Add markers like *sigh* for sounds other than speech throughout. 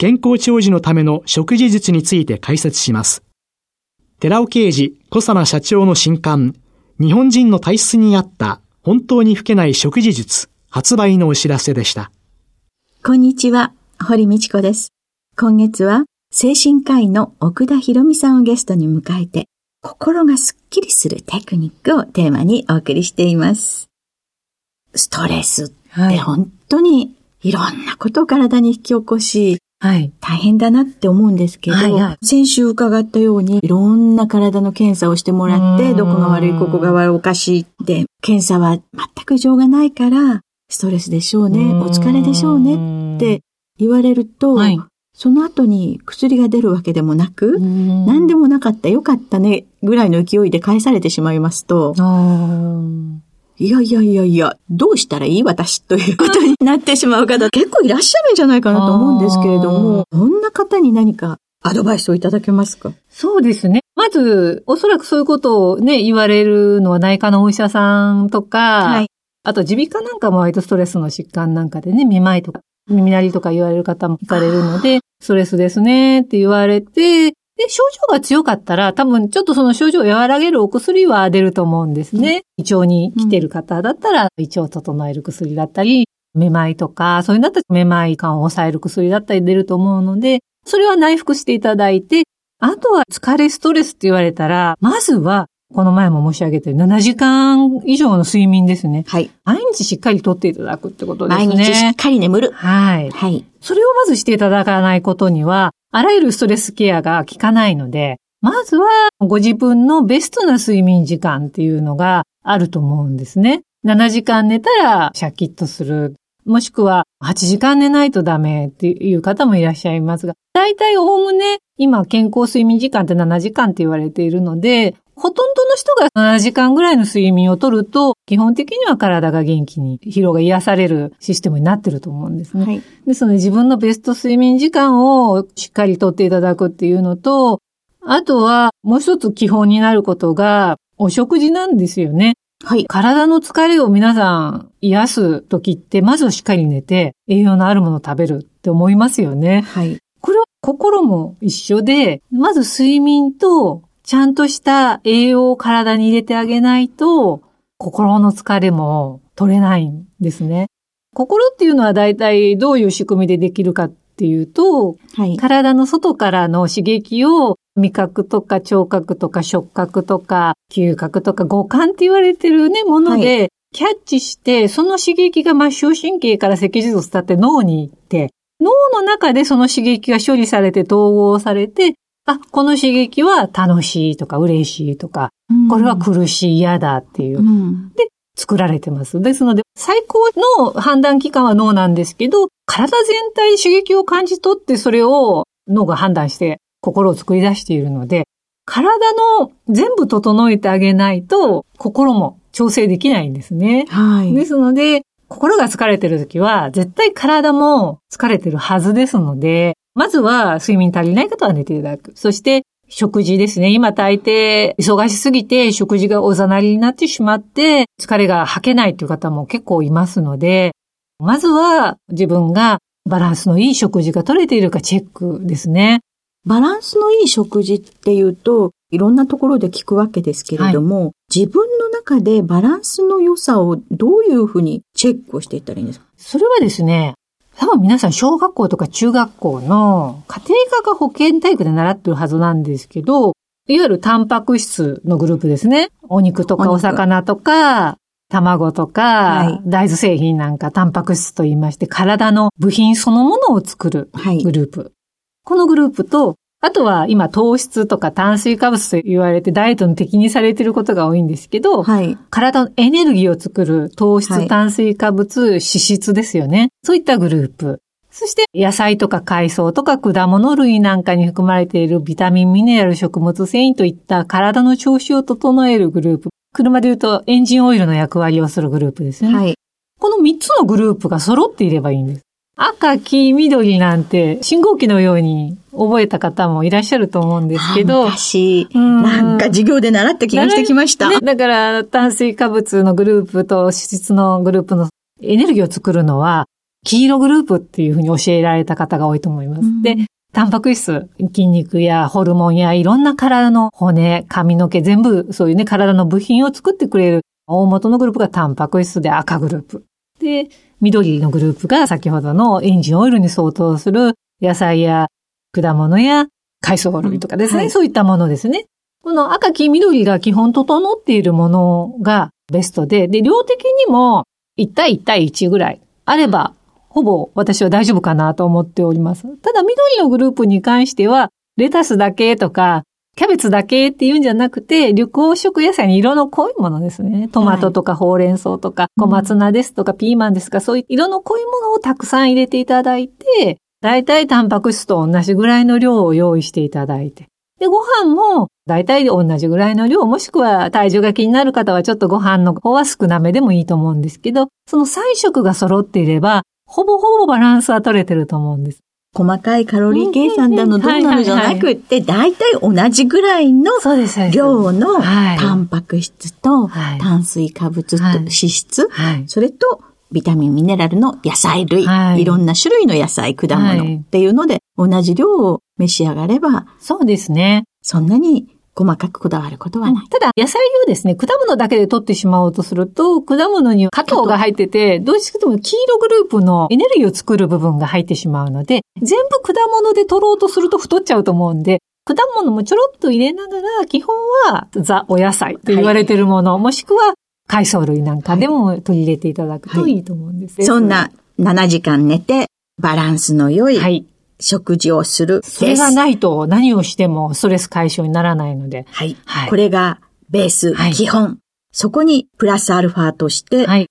健康長寿のための食事術について解説します。寺尾啓二、小佐奈社長の新刊、日本人の体質に合った本当に老けない食事術発売のお知らせでした。こんにちは、堀道子です。今月は精神科医の奥田博美さんをゲストに迎えて、心がスッキリするテクニックをテーマにお送りしています。ストレスって本当にいろんなことを体に引き起こし、はい。大変だなって思うんですけど、はいはい、先週伺ったように、いろんな体の検査をしてもらって、どこが悪い、ここが悪い、おかしいって、検査は全く異常がないから、ストレスでしょうね、お疲れでしょうねって言われると、はい、その後に薬が出るわけでもなく、何でもなかった、よかったね、ぐらいの勢いで返されてしまいますと、いやいやいやいや、どうしたらいい私ということになってしまう方 *laughs* 結構いらっしゃるんじゃないかなと思うんですけれども、こんな方に何かアドバイスをいただけますか？そうですね。まず、おそらくそういうことをね、言われるのは内科のお医者さんとか、はい、あと耳鼻科なんかも割とストレスの疾患なんかでね、めまいとか、耳鳴りとか言われる方も聞かれるので、ストレスですねって言われて、で、症状が強かったら、多分ちょっとその症状を和らげるお薬は出ると思うんですね。胃腸に来てる方だったら、胃腸を整える薬だったり、めまいとか、そういうのだったらめまい感を抑える薬だったり出ると思うので、それは内服していただいて、あとは疲れストレスって言われたら、まずは、この前も申し上げて7時間以上の睡眠ですね。はい。毎日しっかりとっていただくってことですね。毎日しっかり眠る。はい。はい。それをまずしていただかないことには、あらゆるストレスケアが効かないので、まずはご自分のベストな睡眠時間っていうのがあると思うんですね。7時間寝たらシャキッとする。もしくは8時間寝ないとダメっていう方もいらっしゃいますが、大体おおむね今健康睡眠時間って7時間って言われているので、ほとんどの人が7時間ぐらいの睡眠をとると、基本的には体が元気に、疲労が癒されるシステムになってると思うんですね。はい、ですので自分のベスト睡眠時間をしっかりとっていただくっていうのと、あとはもう一つ基本になることが、お食事なんですよね。はい。体の疲れを皆さん癒す時って、まずしっかり寝て、栄養のあるものを食べるって思いますよね。はい。これは心も一緒で、まず睡眠とちゃんとした栄養を体に入れてあげないと、心の疲れも取れないんですね。心っていうのは大体どういう仕組みでできるかっていうと、はい、体の外からの刺激を味覚とか聴覚とか触覚とか嗅覚とか五感って言われてるね、もので、キャッチして、その刺激が末梢神経から脊髄を伝って脳に行って、脳の中でその刺激が処理されて統合されて、あ、この刺激は楽しいとか嬉しいとか、うん、これは苦しい、嫌だっていう、うん。で、作られてます。ですので、最高の判断機関は脳なんですけど、体全体刺激を感じ取ってそれを脳が判断して心を作り出しているので、体の全部整えてあげないと、心も調整できないんですね。はい。ですので、心が疲れてる時は、絶対体も疲れてるはずですので、まずは睡眠足りない方は寝ていただく。そして食事ですね。今大抵忙しすぎて食事がおざなりになってしまって疲れが吐けないという方も結構いますので、まずは自分がバランスのいい食事が取れているかチェックですね。バランスのいい食事っていうと、いろんなところで聞くわけですけれども、はい、自分の中でバランスの良さをどういうふうにチェックをしていったらいいんですか？それはですね、多分皆さん小学校とか中学校の家庭科が保健体育で習ってるはずなんですけど、いわゆるタンパク質のグループですね。お肉とかお魚とか、卵とか、はい、大豆製品なんかタンパク質と言いまして、体の部品そのものを作るグループ。はい、このグループと、あとは今糖質とか炭水化物と言われてダイエットの敵にされていることが多いんですけど、はい、体のエネルギーを作る糖質、炭水化物、脂質ですよね。そういったグループ。そして野菜とか海藻とか果物類なんかに含まれているビタミン、ミネラル、食物繊維といった体の調子を整えるグループ。車で言うとエンジンオイルの役割をするグループですね。はい。この3つのグループが揃っていればいいんです。赤、黄、緑なんて信号機のように覚えた方もいらっしゃると思うんですけど。昔、なんか授業で習った気がしてきました。ね、だから炭水化物のグループと脂質のグループのエネルギーを作るのは黄色グループっていうふうに教えられた方が多いと思います。で、タンパク質、筋肉やホルモンやいろんな体の骨、髪の毛、全部そういうね、体の部品を作ってくれる大元のグループがタンパク質で赤グループ。で、緑のグループが先ほどのエンジンオイルに相当する野菜や果物や海藻類とかですね、はい、そういったものですね。この赤、黄、緑が基本整っているものがベストで、で、量的にも1対1対1ぐらいあれば、ほぼ私は大丈夫かなと思っております。ただ、緑のグループに関しては、レタスだけとか、キャベツだけっていうんじゃなくて、緑黄色野菜に色の濃いものですね。トマトとかほうれん草とか、小松菜ですとか、ピーマンですとか、そういう色の濃いものをたくさん入れていただいて、だいたいタンパク質と同じぐらいの量を用意していただいて。で、ご飯も、だいたい同じぐらいの量、もしくは体重が気になる方はちょっとご飯の方は少なめでもいいと思うんですけど、その3食が揃っていれば、ほぼほぼバランスは取れてると思うんです。細かいカロリー計算だのどうなのじゃなくって、大体同じぐらいの量のタンパク質と炭水化物と脂質、それとビタミン、ミネラルの野菜類、い、ろんな種類の野菜、果物っていうので、同じ量を召し上がれば、そうですね。そんなに細かくこだわることはない。ただ、野菜をですね、果物だけで取ってしまおうとすると、果物にカ糖が入ってて、どうしても黄色グループのエネルギーを作る部分が入ってしまうので、全部果物で取ろうとすると太っちゃうと思うんで、果物もちょろっと入れながら、基本はザ・お野菜と言われているもの、はい、もしくは海藻類なんかでも取り入れていただくといいと思うんです、はい、そんな7時間寝て、バランスの良い、はい食事をするそれがないと何をしてもストレス解消にならないので。はい。はい、これがベース、はい、基本。そこにプラスアルファとして、はい、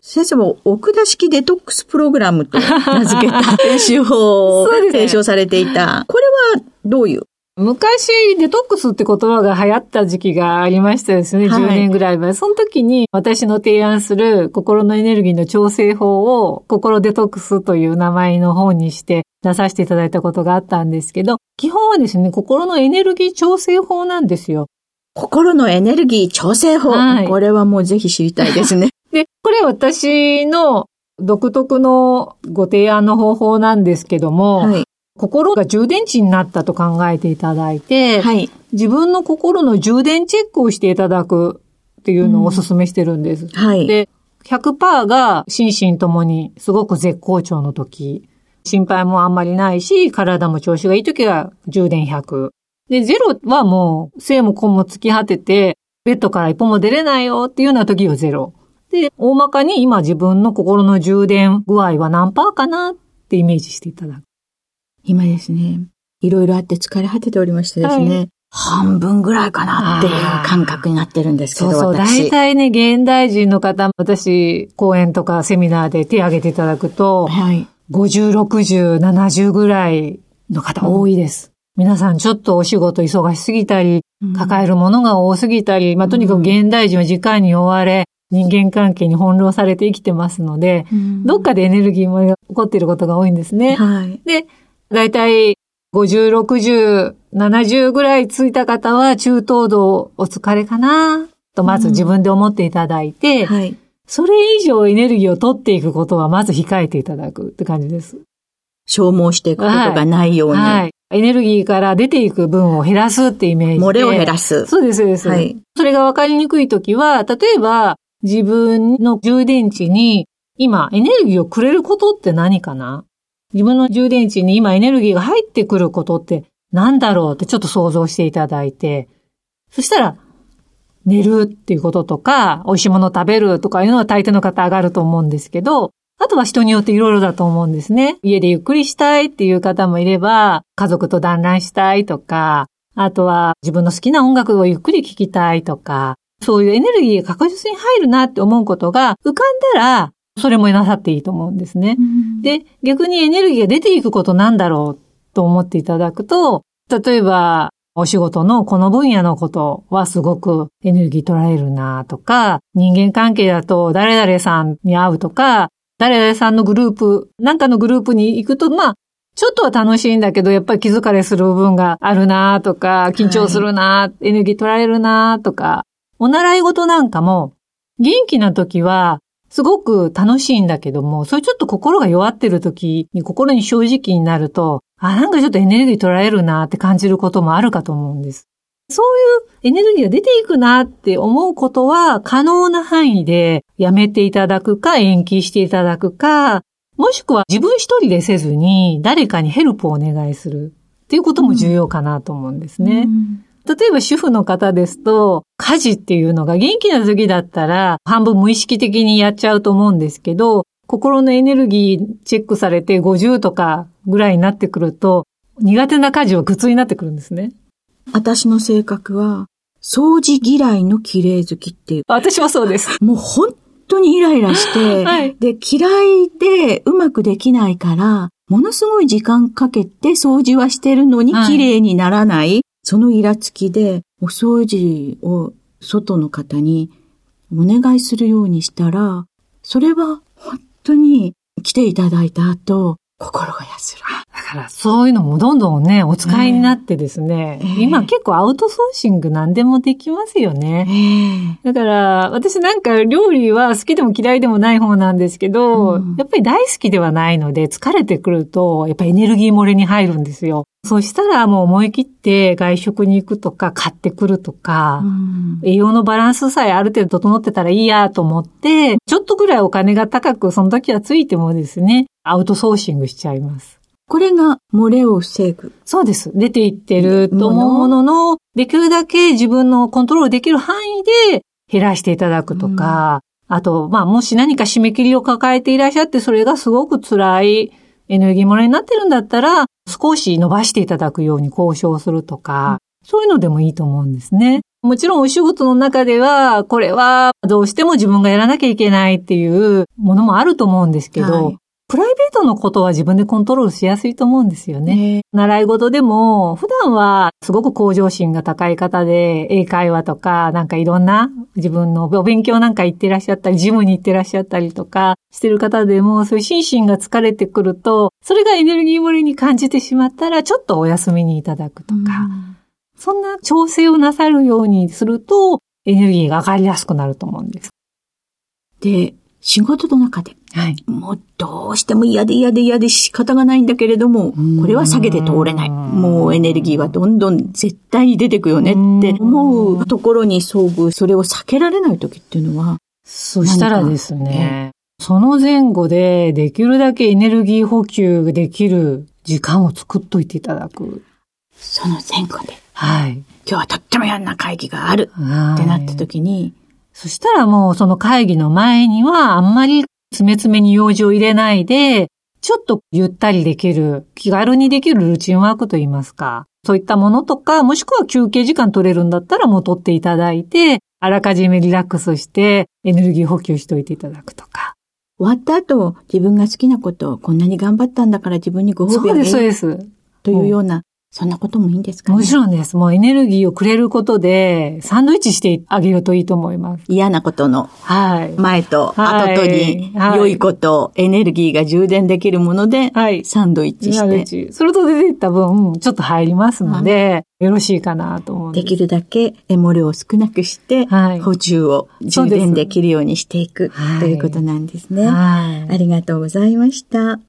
先生も奥田式デトックスプログラムと名付けた *laughs* 練習法を提唱されていた。これはどういう？昔、デトックスって言葉が流行った時期がありましたですね、はい、10年ぐらい前。その時に私の提案する心のエネルギーの調整法を心デトックスという名前の本にして出させていただいたことがあったんですけど、基本はですね、心のエネルギー調整法なんですよ。心のエネルギー調整法。はい、これはもうぜひ知りたいですね。*laughs* で、これ私の独特のご提案の方法なんですけども、はい、心が充電池になったと考えていただいて、はい、自分の心の充電チェックをしていただくっていうのをお勧めしてるんです。うん、はい。で、100%が心身ともにすごく絶好調の時、心配もあんまりないし、体も調子がいい時は充電100。で、ゼロはもう、性も根も突き果てて、ベッドから一歩も出れないよっていうような時はゼロ。で、大まかに今自分の心の充電具合は何パーかなってイメージしていただく。今ですね、いろいろあって疲れ果てておりましてですね、はい、半分ぐらいかなっていう感覚になってるんですけど、そうそう、大体ね、現代人の方、私、講演とかセミナーで手を挙げていただくと、はい、50、60、70ぐらいの方多いです。うん、皆さんちょっとお仕事忙しすぎたり、抱えるものが多すぎたり、まあ、とにかく現代人は時間に追われ、人間関係に翻弄されて生きてますので、うん、どっかでエネルギーも起こっていることが多いんですね。はい、で、だいたい50、60、70ぐらいついた方は中等度お疲れかなとまず自分で思っていただいて、うんはい、それ以上エネルギーを取っていくことはまず控えていただくって感じです。消耗していくことがないように。はい。はい、エネルギーから出ていく分を減らすってイメージで。漏れを減らす。そうです、そうです。はい。それが分かりにくいときは、例えば自分の充電池に今エネルギーをくれることって何かな自分の充電池に今エネルギーが入ってくることって何だろうってちょっと想像していただいて、そしたら、寝るっていうこととか、美味しいもの食べるとかいうのは大抵の方上がると思うんですけど、あとは人によっていろいろだと思うんですね。家でゆっくりしたいっていう方もいれば、家族と団らんしたいとか、あとは自分の好きな音楽をゆっくり聴きたいとか、そういうエネルギーが確実に入るなって思うことが浮かんだら、それもなさっていいと思うんですね。で、逆にエネルギーが出ていくことなんだろうと思っていただくと、例えば、お仕事のこの分野のことはすごくエネルギー取られるなとか、人間関係だと誰々さんに会うとか、誰々さんのグループ、なんかのグループに行くと、まあ、ちょっとは楽しいんだけど、やっぱり気疲れする部分があるなとか、緊張するな、はい、エネルギー取られるなとか、お習い事なんかも、元気な時は、すごく楽しいんだけども、それちょっと心が弱ってる時に心に正直になると、あ、なんかちょっとエネルギー取られるなって感じることもあるかと思うんです。そういうエネルギーが出ていくなって思うことは可能な範囲でやめていただくか延期していただくか、もしくは自分一人でせずに誰かにヘルプをお願いするっていうことも重要かなと思うんですね。うん例えば主婦の方ですと、家事っていうのが元気な時だったら半分無意識的にやっちゃうと思うんですけど、心のエネルギーチェックされて50とかぐらいになってくると、苦手な家事は苦痛になってくるんですね。私の性格は、掃除嫌いの綺麗好きっていう。私もそうです。もう本当にイライラして、はい、で、嫌いでうまくできないから、ものすごい時間かけて掃除はしてるのに綺麗にならない、はい、そのイラつきで、お掃除を外の方にお願いするようにしたら、それは本当に来ていただいた後、心が安らだからそういうのもどんどんね、お使いになってですね、えー、今結構アウトソーシング何でもできますよね。えー、だから私なんか料理は好きでも嫌いでもない方なんですけど、うん、やっぱり大好きではないので疲れてくると、やっぱりエネルギー漏れに入るんですよ。そしたらもう思い切って外食に行くとか買ってくるとか、うん、栄養のバランスさえある程度整ってたらいいやと思って、ちょっとぐらいお金が高くその時はついてもですね、アウトソーシングしちゃいます。これが漏れを防ぐ？そうです。出ていってると思うものの、できるだけ自分のコントロールできる範囲で減らしていただくとか、うん、あと、まあ、もし何か締め切りを抱えていらっしゃって、それがすごく辛いエネルギー漏れになってるんだったら、少し伸ばしていただくように交渉するとか、うん、そういうのでもいいと思うんですね。もちろんお仕事の中では、これはどうしても自分がやらなきゃいけないっていうものもあると思うんですけど、はい、プライベートのことは自分でコントロールしやすいと思うんですよね。習い事でも、普段はすごく向上心が高い方で、英会話とか、なんかいろんな自分のお勉強なんか行ってらっしゃったり、ジムに行ってらっしゃったりとかしてる方でも、そういう心身が疲れてくると、それがエネルギー漏れに感じてしまったら、ちょっとお休みにいただくとか、そんな調整をなさるようにすると、エネルギーが上がりやすくなると思うんです。で、仕事の中で、はい、もうどうしても嫌で嫌で嫌で仕方がないんだけれども、これは下げて通れない。もうエネルギーはどんどん絶対に出てくよねって思うところに遭遇、それを避けられない時っていうのは、そしたらですね、その前後でできるだけエネルギー補給できる時間を作っといていただく。その前後で。はい。今日はとっても嫌な会議があるってなった時に、そしたらもうその会議の前にはあんまり詰め詰めに用事を入れないで、ちょっとゆったりできる、気軽にできるルーチンワークといいますか。そういったものとか、もしくは休憩時間取れるんだったらもう取っていただいて、あらかじめリラックスしてエネルギー補給しておいていただくとか。終わった後、自分が好きなことをこんなに頑張ったんだから自分にご褒美をそうです、そうです。というようなそんなこともいいんですかね？もちろんです。もうエネルギーをくれることで、サンドイッチしてあげるといいと思います。嫌なことの、はい。前と後とに、良いこと、エネルギーが充電できるもので、はい。サンドイッチして。それと出ていった分、ちょっと入りますので、よろしいかなと思うで。できるだけエモ量を少なくして、はい、補充を充電できるようにしていく、ということなんですね。はい。ありがとうございました。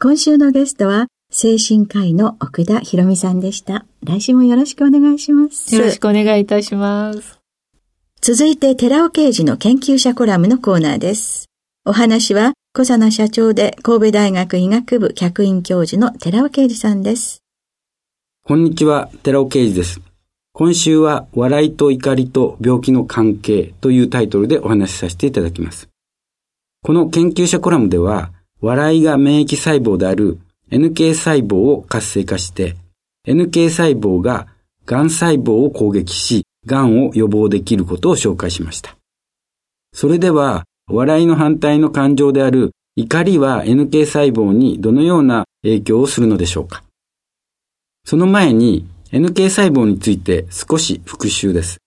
今週のゲストは、精神科医の奥田博美さんでした。来週もよろしくお願いします。よろしくお願いいたします。続いて、寺尾刑事の研究者コラムのコーナーです。お話は、小佐奈社長で神戸大学医学部客員教授の寺尾啓二さんです。こんにちは、寺尾啓二です。今週は、笑いと怒りと病気の関係というタイトルでお話しさせていただきます。この研究者コラムでは、笑いが免疫細胞である NK 細胞を活性化して、NK 細胞が癌細胞を攻撃し、癌を予防できることを紹介しました。それでは、笑いの反対の感情である怒りは NK 細胞にどのような影響をするのでしょうかその前に NK 細胞について少し復習です。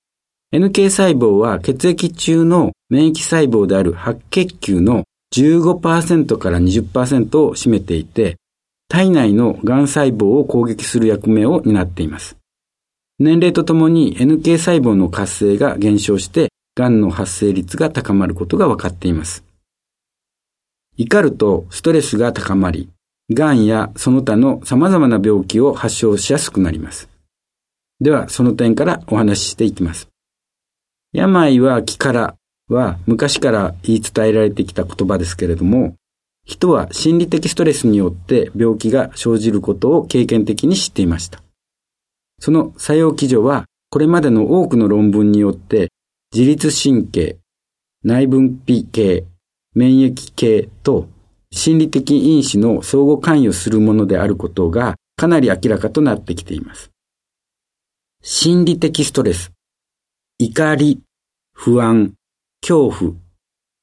NK 細胞は血液中の免疫細胞である白血球の15%から20%を占めていて、体内の癌細胞を攻撃する役目を担っています。年齢とともに NK 細胞の活性が減少して癌の発生率が高まることが分かっています。怒るとストレスが高まり、癌やその他の様々な病気を発症しやすくなります。では、その点からお話ししていきます。病は気からは昔から言い伝えられてきた言葉ですけれども、人は心理的ストレスによって病気が生じることを経験的に知っていました。その作用基準は、これまでの多くの論文によって自律神経、内分泌系、免疫系と心理的因子の相互関与するものであることがかなり明らかとなってきています。心理的ストレス、怒り、不安、恐怖、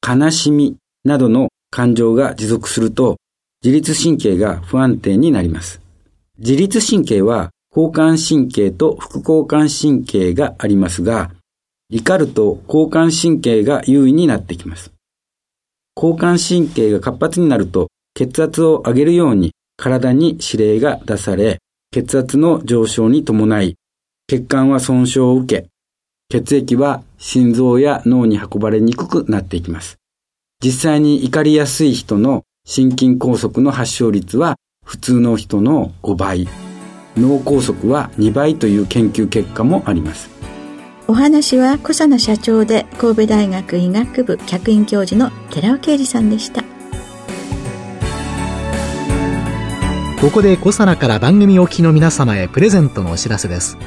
悲しみなどの感情が持続すると自律神経が不安定になります。自律神経は交感神経と副交感神経がありますが、怒ると交感神経が優位になってきます。交感神経が活発になると血圧を上げるように体に指令が出され、血圧の上昇に伴い、血管は損傷を受け、血液は心臓や脳に運ばれにくくなっていきます。実際に怒りやすい人の心筋梗塞の発症率は普通の人の5倍、脳梗塞は2倍という研究結果もあります。お話は小佐野社長で神戸大学医学部客員教授の寺尾啓二さんでした。ここで小佐奈から番組お聞きの皆様へプレゼントのお知らせです。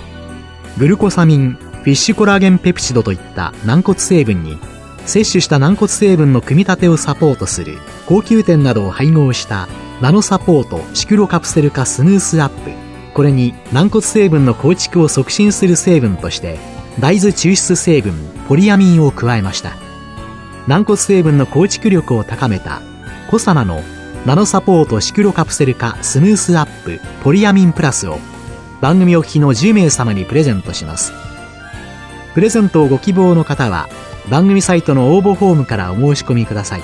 グルコサミンフィッシュコラーゲンペプチドといった軟骨成分に摂取した軟骨成分の組み立てをサポートする高級店などを配合したナノサポートシクロカプセル化スムースアップ。これに軟骨成分の構築を促進する成分として大豆抽出成分ポリアミンを加えました。軟骨成分の構築力を高めたコサナのナノサポートシクロカプセル化スムースアップポリアミンプラスを番組お聞きの10名様にプレゼントします。プレゼントをご希望の方は番組サイトの応募フォームからお申し込みください。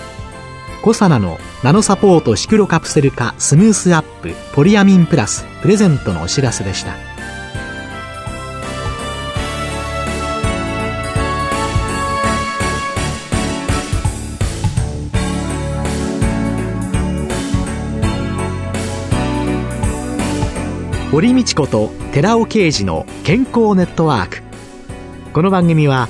コサナのナノサポートシクロカプセル化スムースアップポリアミンプラスプレゼントのお知らせでした。堀道子と寺尾啓二の健康ネットワーク。この番組は